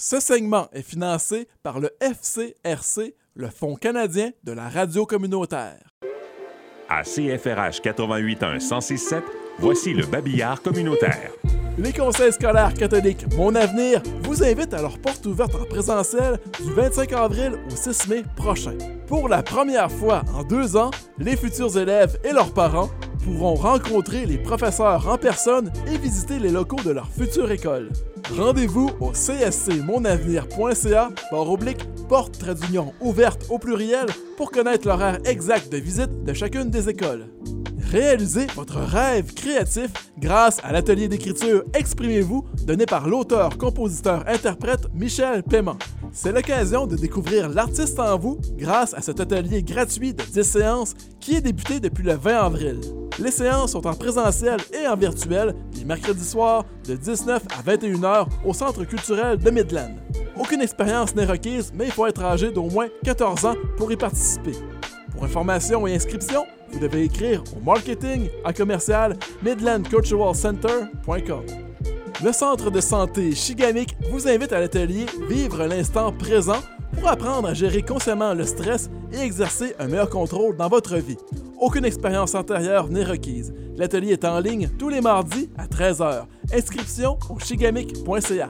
Ce segment est financé par le FCRC, le Fonds canadien de la radio communautaire. À CFRH 881 1067, voici le babillard communautaire. Les conseils scolaires catholiques Mon Avenir vous invitent à leur porte ouverte en présentiel du 25 avril au 6 mai prochain. Pour la première fois en deux ans, les futurs élèves et leurs parents pourront rencontrer les professeurs en personne et visiter les locaux de leur future école. Rendez-vous au cscmonavenir.ca par oblique porte trait d'union ouverte au pluriel pour connaître l'horaire exact de visite de chacune des écoles. Réalisez votre rêve créatif grâce à l'atelier d'écriture Exprimez-vous donné par l'auteur, compositeur, interprète Michel Paiement. C'est l'occasion de découvrir l'artiste en vous grâce à cet atelier gratuit de 10 séances qui est débuté depuis le 20 avril. Les séances sont en présentiel et en virtuel les mercredis soirs de 19 à 21 h au Centre culturel de Midland. Aucune expérience n'est requise, mais il faut être âgé d'au moins 14 ans pour y participer. Pour information et inscription, vous devez écrire au marketing à commercial midlandculturalcenter.com. Le centre de santé Chigamic vous invite à l'atelier Vivre l'instant présent pour apprendre à gérer consciemment le stress et exercer un meilleur contrôle dans votre vie. Aucune expérience antérieure n'est requise. L'atelier est en ligne tous les mardis à 13h. Inscription au chigamic.ca.